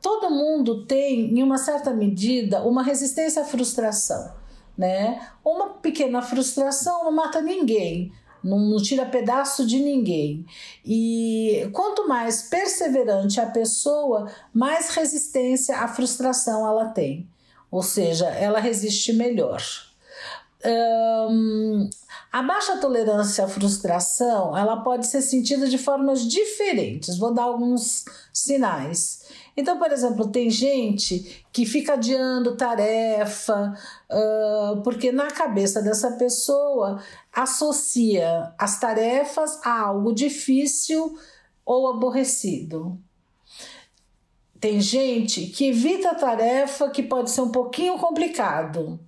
todo mundo tem, em uma certa medida, uma resistência à frustração. Né? Uma pequena frustração não mata ninguém, não, não, tira pedaço de ninguém. E quanto mais perseverante a pessoa, mais resistência à frustração ela tem. Ou seja, ela resiste melhor. Um, a baixa tolerância à frustração ela pode ser sentida de formas diferentes. Vou dar alguns sinais. Então, por exemplo, tem gente que fica adiando tarefa, uh, porque na cabeça dessa pessoa associa as tarefas a algo difícil ou aborrecido. Tem gente que evita a tarefa que pode ser um pouquinho complicado.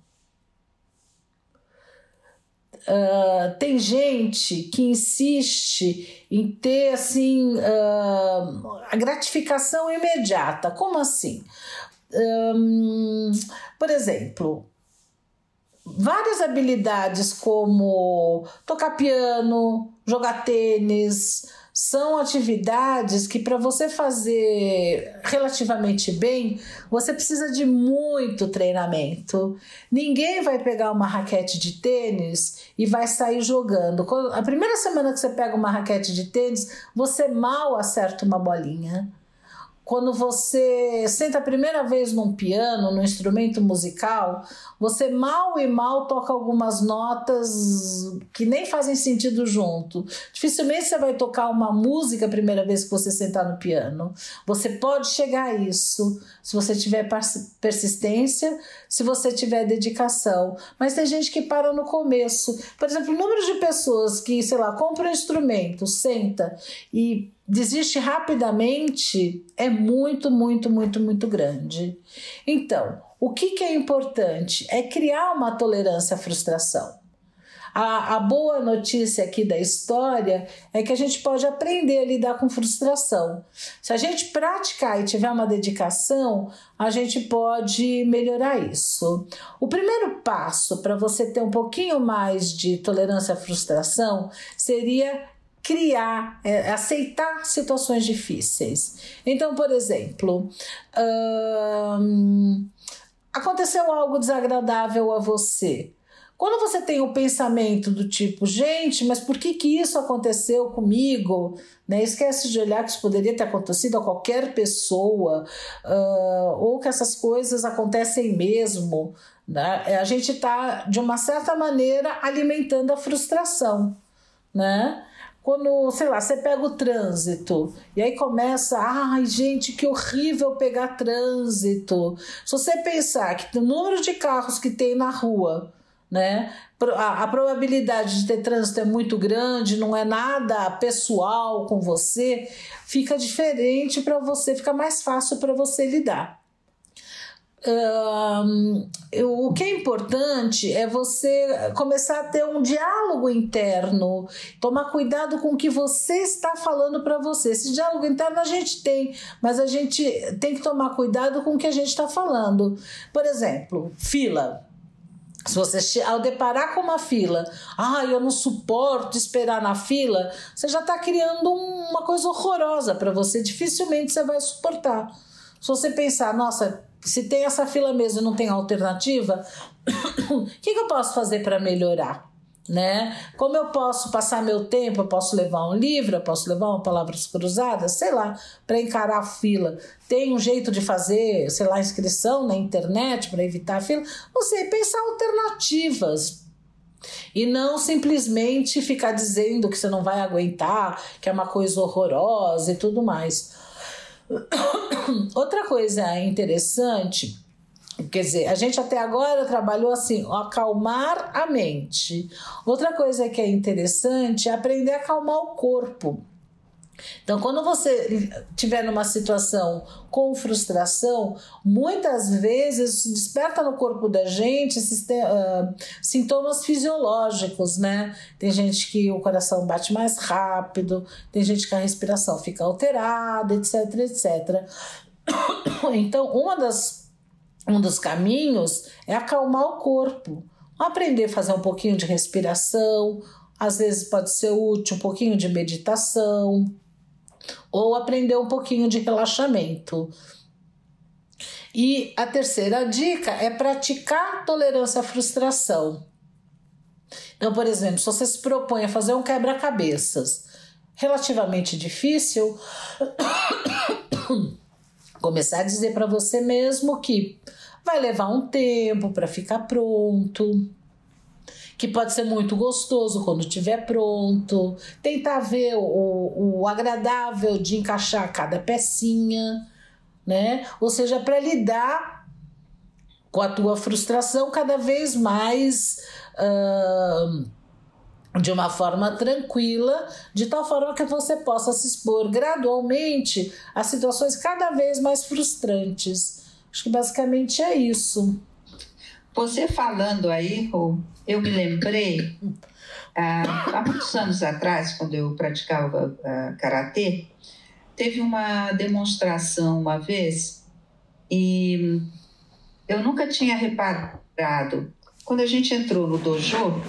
Uh, tem gente que insiste em ter assim uh, a gratificação imediata. Como assim? Um, por exemplo, várias habilidades como tocar piano, jogar tênis, são atividades que para você fazer relativamente bem, você precisa de muito treinamento. Ninguém vai pegar uma raquete de tênis e vai sair jogando. A primeira semana que você pega uma raquete de tênis, você mal acerta uma bolinha quando você senta a primeira vez num piano, num instrumento musical, você mal e mal toca algumas notas que nem fazem sentido junto. Dificilmente você vai tocar uma música a primeira vez que você sentar no piano. Você pode chegar a isso se você tiver persistência, se você tiver dedicação. Mas tem gente que para no começo. Por exemplo, o número de pessoas que, sei lá, compra um instrumento, senta e desiste rapidamente é muito, muito, muito, muito grande. Então, o que, que é importante? É criar uma tolerância à frustração. A, a, boa notícia aqui da história é que a gente pode aprender a lidar com frustração. Se a gente praticar e tiver uma dedicação, a gente pode melhorar isso. O primeiro passo para você ter um pouquinho mais de tolerância à frustração seria criar, é, aceitar situações difíceis. Então, por exemplo, hum, aconteceu algo desagradável a você. Quando você tem o pensamento do tipo, gente, mas por que, que isso aconteceu comigo? Né? Esquece de olhar que isso poderia ter acontecido a qualquer pessoa, uh, ou que essas coisas acontecem mesmo. Né? A gente está, de uma certa maneira, alimentando a frustração. Né? Quando, sei lá, você pega o trânsito e aí começa, ai gente, que horrível pegar trânsito. Se você pensar que o número de carros que tem na rua, né, a, a probabilidade de ter trânsito é muito grande, não é nada pessoal com você, fica diferente para você, fica mais fácil para você lidar o que é importante é você começar a ter um diálogo interno, tomar cuidado com o que você está falando para você. Esse diálogo interno a gente tem, mas a gente tem que tomar cuidado com o que a gente está falando. Por exemplo, fila. Se você ao deparar com uma fila, ah, eu não suporto esperar na fila, você já está criando uma coisa horrorosa para você. Dificilmente você vai suportar. Se você pensar, nossa, se tem essa fila mesmo e não tem alternativa, o [coughs] que, que eu posso fazer para melhorar? Né? Como eu posso passar meu tempo? Eu posso levar um livro, eu posso levar uma palavras cruzadas, sei lá, para encarar a fila. Tem um jeito de fazer, sei lá, inscrição na internet para evitar a fila. Não sei, pensar alternativas. E não simplesmente ficar dizendo que você não vai aguentar, que é uma coisa horrorosa e tudo mais. [coughs] Outra coisa interessante, quer dizer, a gente até agora trabalhou assim, acalmar a mente. Outra coisa que é interessante é aprender a acalmar o corpo. Então, quando você estiver numa situação com frustração, muitas vezes desperta no corpo da gente uh, sintomas fisiológicos, né? Tem gente que o coração bate mais rápido, tem gente que a respiração fica alterada, etc, etc. [coughs] Então, uma das, um dos caminhos é acalmar o corpo, aprender a fazer um pouquinho de respiração, às vezes pode ser útil um pouquinho de meditação ou aprender um pouquinho de relaxamento. E a terceira dica é praticar tolerância à frustração. Então, por exemplo, se você se propõe a fazer um quebra-cabeças relativamente difícil, [coughs] começar a dizer para você mesmo que vai levar um tempo para ficar pronto que pode ser muito gostoso quando estiver pronto. Tentar ver o, o agradável de encaixar cada pecinha, né? Ou seja, para lidar com a tua frustração cada vez mais. Uh, de uma forma tranquila, de tal forma que você possa se expor gradualmente a situações cada vez mais frustrantes. Acho que basicamente é isso. Você falando aí, Rô, eu me lembrei Ah, há muitos anos atrás, quando eu praticava ah, karatê, teve uma demonstração uma vez e eu nunca tinha reparado. Quando a gente entrou no dojo,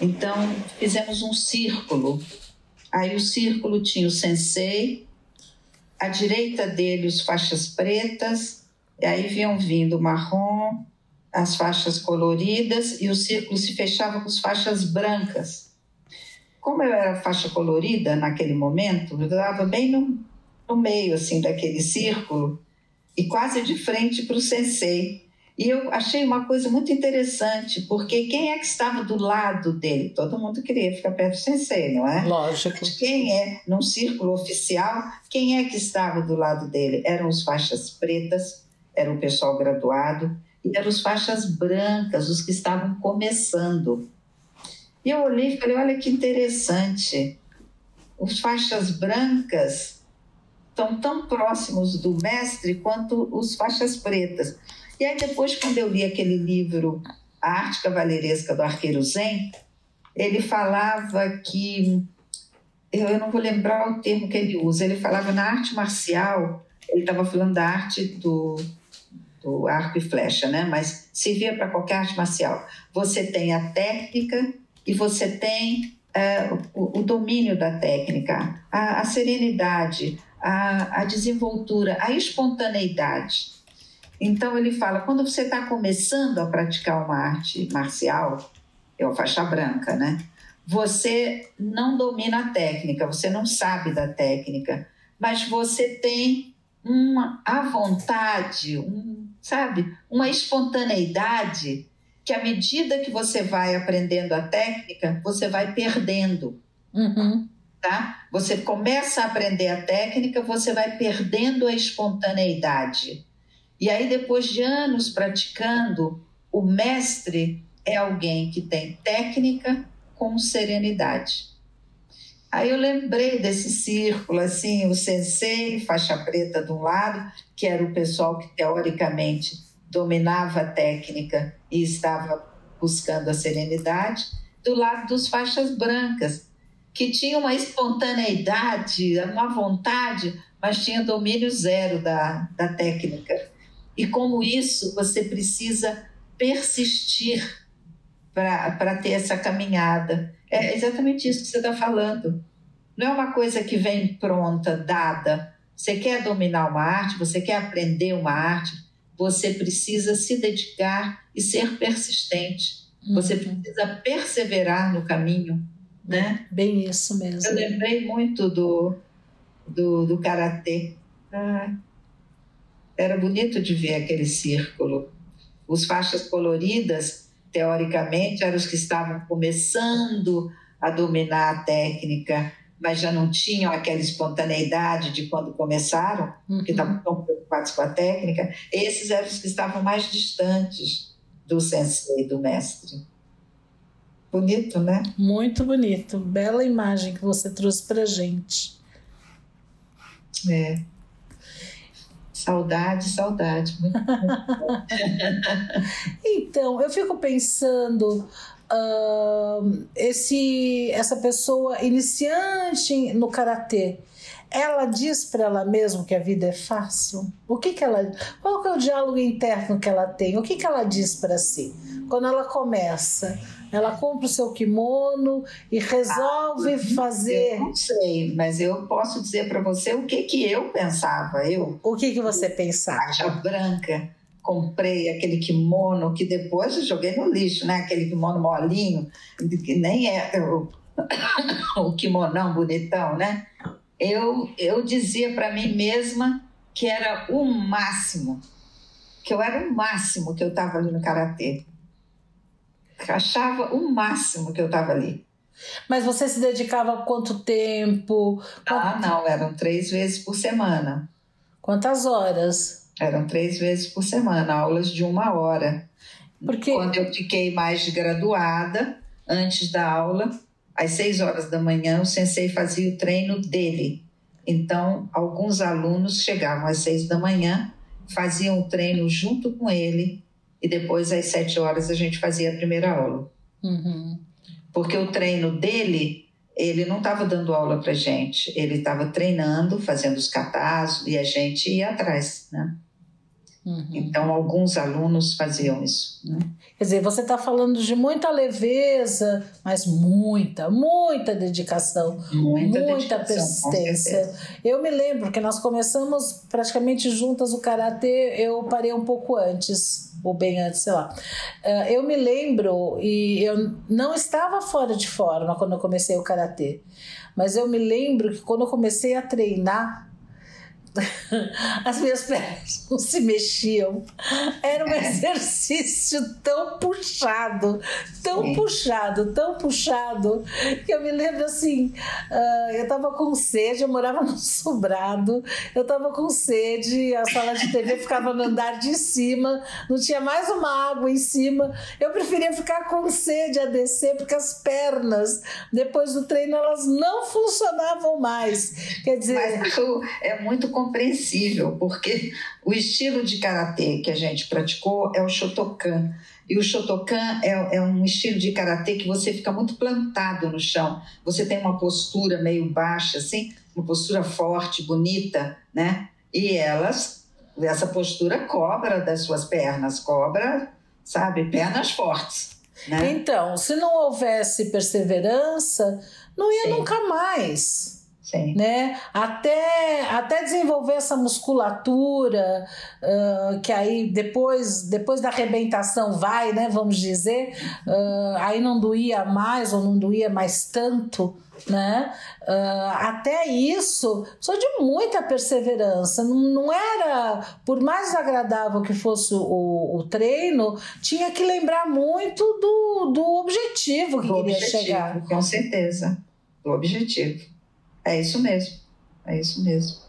então fizemos um círculo. Aí o círculo tinha o sensei, à direita dele os faixas pretas, e aí vinham vindo marrom, as faixas coloridas e o círculo se fechava com as faixas brancas. Como eu era faixa colorida naquele momento, eu estava bem no, no meio assim daquele círculo e quase de frente para o sensei. E eu achei uma coisa muito interessante, porque quem é que estava do lado dele? Todo mundo queria ficar perto do sensei, não é? Lógico. Mas quem é, num círculo oficial, quem é que estava do lado dele? Eram os faixas pretas, era o pessoal graduado, e eram os faixas brancas, os que estavam começando. E eu olhei e falei: olha que interessante, os faixas brancas estão tão próximos do mestre quanto os faixas pretas. E aí, depois, quando eu li aquele livro, A Arte Cavalheiresca do Arqueiro Zen, ele falava que. Eu não vou lembrar o termo que ele usa, ele falava na arte marcial, ele estava falando da arte do, do arco e flecha, né? Mas servia para qualquer arte marcial. Você tem a técnica e você tem é, o, o, domínio da técnica, a, a serenidade, a, a, desenvoltura, a espontaneidade. Então ele fala, quando você está começando a praticar uma arte marcial, é o faixa branca, né? Você não domina a técnica, você não sabe da técnica, mas você tem uma a vontade, um, sabe, uma espontaneidade que à medida que você vai aprendendo a técnica, você vai perdendo. Uhum. Tá? Você começa a aprender a técnica, você vai perdendo a espontaneidade. E aí, depois de anos praticando, o mestre é alguém que tem técnica com serenidade. Aí eu lembrei desse círculo, assim, o sensei, faixa preta de um lado, que era o pessoal que teoricamente dominava a técnica e estava buscando a serenidade, do lado dos faixas brancas, que tinham uma espontaneidade, uma vontade, mas tinha domínio zero da, da técnica. E como isso, você precisa persistir para ter essa caminhada. É exatamente isso que você está falando. Não é uma coisa que vem pronta, dada. Você quer dominar uma arte, você quer aprender uma arte, você precisa se dedicar e ser persistente. Você uhum. precisa perseverar no caminho, né? Bem isso mesmo. Eu lembrei muito do, do, do karatê. Ah, era bonito de ver aquele círculo. Os faixas coloridas, teoricamente, eram os que estavam começando a dominar a técnica, mas já não tinham aquela espontaneidade de quando começaram, uhum. que estavam tão preocupados com a técnica. Esses eram os que estavam mais distantes do sensei, do mestre. Bonito, né? Muito bonito. Bela imagem que você trouxe para gente. É. Saudade, saudade. [laughs] então, eu fico pensando uh, esse essa pessoa iniciante no karatê ela diz para ela mesma que a vida é fácil? O que que ela, qual que é o diálogo interno que ela tem? O que que ela diz para si? Quando ela começa, ela compra o seu kimono e resolve ah, fazer. Eu não sei, mas eu posso dizer para você o que que eu pensava. Eu. O que que você pensava? Caixa branca. Comprei aquele kimono que depois eu joguei no lixo, né? Aquele kimono molinho, que nem é o, [coughs] o kimonão bonitão, né? Eu, eu dizia para mim mesma que era o máximo, que eu era o máximo que eu estava ali no karatê achava o máximo que eu estava ali. Mas você se dedicava quanto tempo? Ah, não, eram três vezes por semana. Quantas horas? Eram três vezes por semana, aulas de uma hora. Porque... Quando eu fiquei mais graduada, antes da aula, às seis horas da manhã, o sensei fazia o treino dele. Então, alguns alunos chegavam às seis da manhã, faziam o treino junto com ele e depois às sete horas a gente fazia a primeira aula. Uhum. porque o treino dele, ele não estava dando aula para gente, ele estava treinando, fazendo os catazos e a gente ia atrás, né? Uhum. Então, alguns alunos faziam isso. Né? Quer dizer, você está falando de muita leveza, mas muita, muita dedicação, muita, muita dedicação, persistência. Eu me lembro que nós começamos praticamente juntas o karatê, eu parei um pouco antes, ou bem antes, sei lá. Eh, eu me lembro, e eu não estava fora de forma quando eu comecei o karatê, mas eu me lembro que quando eu comecei a treinar, [laughs] as minhas pernas não se mexiam. Era um é. exercício tão puxado, tão Sim. puxado, tão puxado, que eu me lembro assim: uh, eu tava com sede, eu morava [laughs] no sobrado, eu tava com sede, a sala de TV ficava no andar de cima, não tinha mais uma água em cima. Eu preferia ficar com sede a descer, porque as pernas, depois do treino, elas não funcionavam mais. Quer dizer. Mas é muito complicado compreensível, porque o estilo de karatê que a gente praticou é o Shotokan. E o Shotokan é, é um estilo de karatê que você fica muito plantado no chão. Você tem uma postura meio baixa, assim, uma postura forte, bonita, né? E elas, essa postura cobra das suas pernas, cobra, sabe, pernas fortes. Né? Então, se não houvesse perseverança, não ia Sim. nunca mais. Sim. Né? Até, até desenvolver essa musculatura, uh, que aí depois, depois da arrebentação vai, né? Vamos dizer, uh, aí não doía mais ou não doía mais tanto. Né? Uh, até isso, só de muita perseverança. Não, não era, por mais agradável que fosse o, o treino, tinha que lembrar muito do, do objetivo que do queria objetivo, chegar. Com certeza, do objetivo. É isso mesmo, é isso mesmo.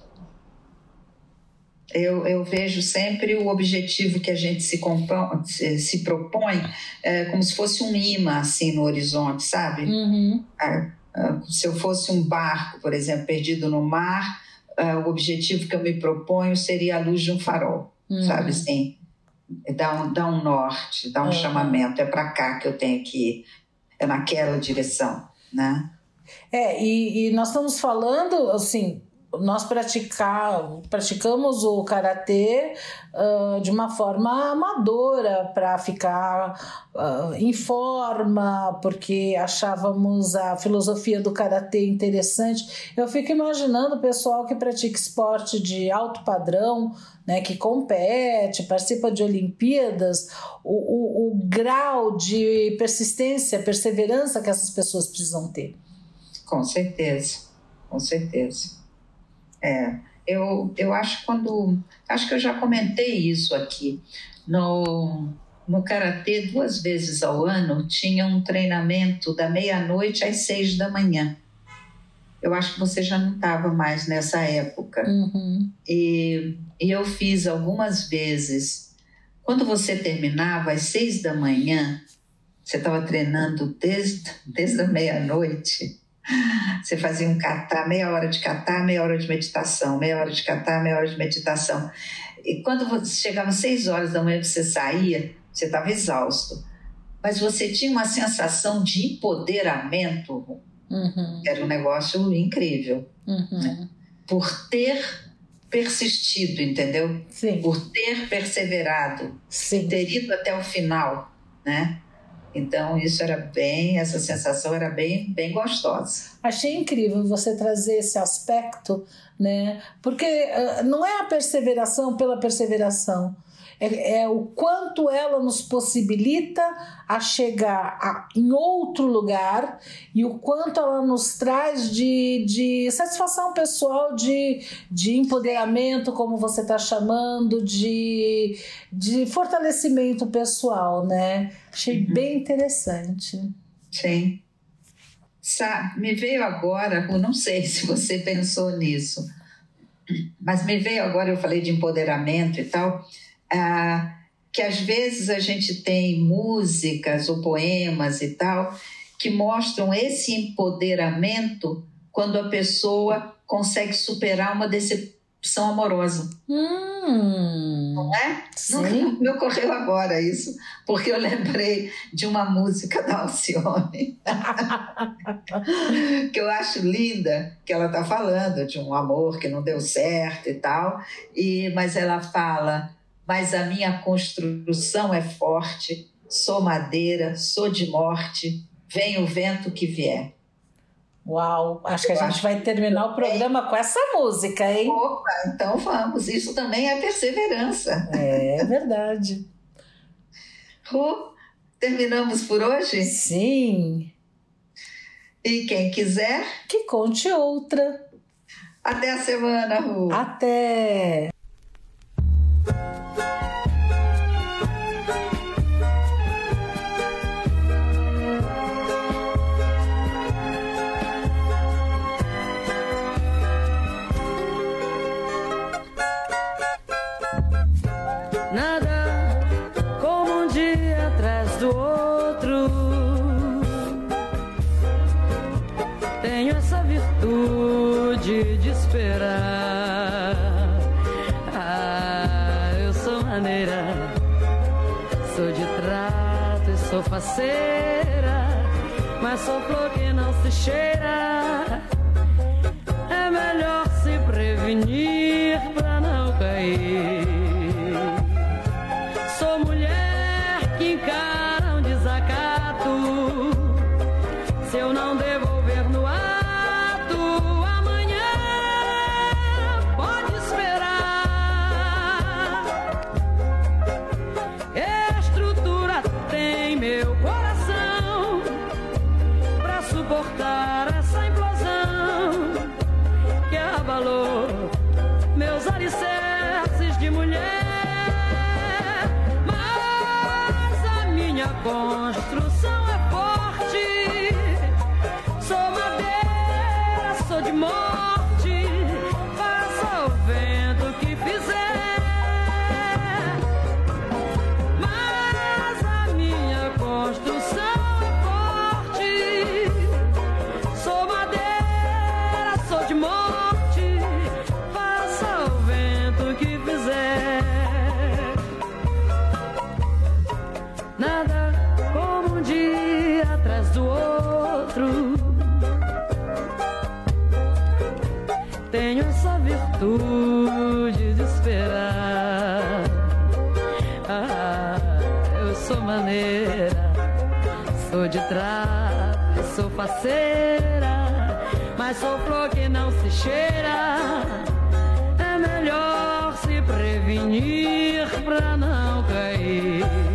Eu, eu vejo sempre o objetivo que a gente se, compõe, se propõe é, como se fosse um imã assim no horizonte, sabe? Uhum. É, é, se eu fosse um barco, por exemplo, perdido no mar, é, o objetivo que eu me proponho seria a luz de um farol, uhum. sabe assim? Dá um, dá um norte, dá um chamamento, é para cá que eu tenho que ir, é naquela direção, né? É, e, e nós estamos falando, assim, nós praticar, praticamos o karatê uh, de uma forma amadora para ficar uh, em forma, porque achávamos a filosofia do karatê interessante. Eu fico imaginando o pessoal que pratica esporte de alto padrão, né, que compete, participa de Olimpíadas, o, o, o grau de persistência, perseverança que essas pessoas precisam ter. Com certeza, com certeza. É, eu, eu acho quando. Acho que eu já comentei isso aqui. No, no Karatê, duas vezes ao ano, tinha um treinamento da meia-noite às seis da manhã. Eu acho que você já não estava mais nessa época. Uhum. E, e eu fiz algumas vezes. Quando você terminava às seis da manhã, você estava treinando desde, desde a meia-noite você fazia um catar, meia hora de catar, meia hora de meditação, meia hora de catar, meia hora de meditação. E quando você chegava às seis horas da manhã, você saía, você estava exausto. Mas você tinha uma sensação de empoderamento. Uhum. Era um negócio incrível. Uhum. Né? Por ter persistido, entendeu? Sim. Por ter perseverado, Sim. ter ido até o final, né? Então isso era bem, essa sensação era bem, bem gostosa. Achei incrível você trazer esse aspecto, né? Porque uh, não é a perseveração pela perseveração, é, é, o quanto ela nos possibilita a chegar a, em outro lugar e o quanto ela nos traz de, de satisfação pessoal, de, de empoderamento, como você está chamando, de, de fortalecimento pessoal, né? Achei uhum. bem interessante. Sim. Sabe, me veio agora, eu não sei se você pensou nisso, mas me veio agora, eu falei de empoderamento e tal ah, que às vezes a gente tem músicas ou poemas e tal que mostram esse empoderamento quando a pessoa consegue superar uma opção amorosa. Hum, Não é? Nunca [laughs] me ocorreu agora isso, porque eu lembrei de uma música da Alcione, [laughs] que eu acho linda, que ela está falando de um amor que não deu certo e tal, e, mas ela fala, mas a minha construção é forte, sou madeira, sou de morte, vem o vento que vier. Uau, acho que a gente vai terminar o programa com essa música, hein? Opa, então vamos, isso também é perseverança. É verdade. Ru, terminamos por hoje? Sim. E quem quiser, Que conte outra. até a semana, Ru. Até! Faceira, mas sou flor que não se cheira. É melhor se prevenir sou maneira, sou de e sou faceira, mas sou flor que não se cheira. É melhor se prevenir pra não cair.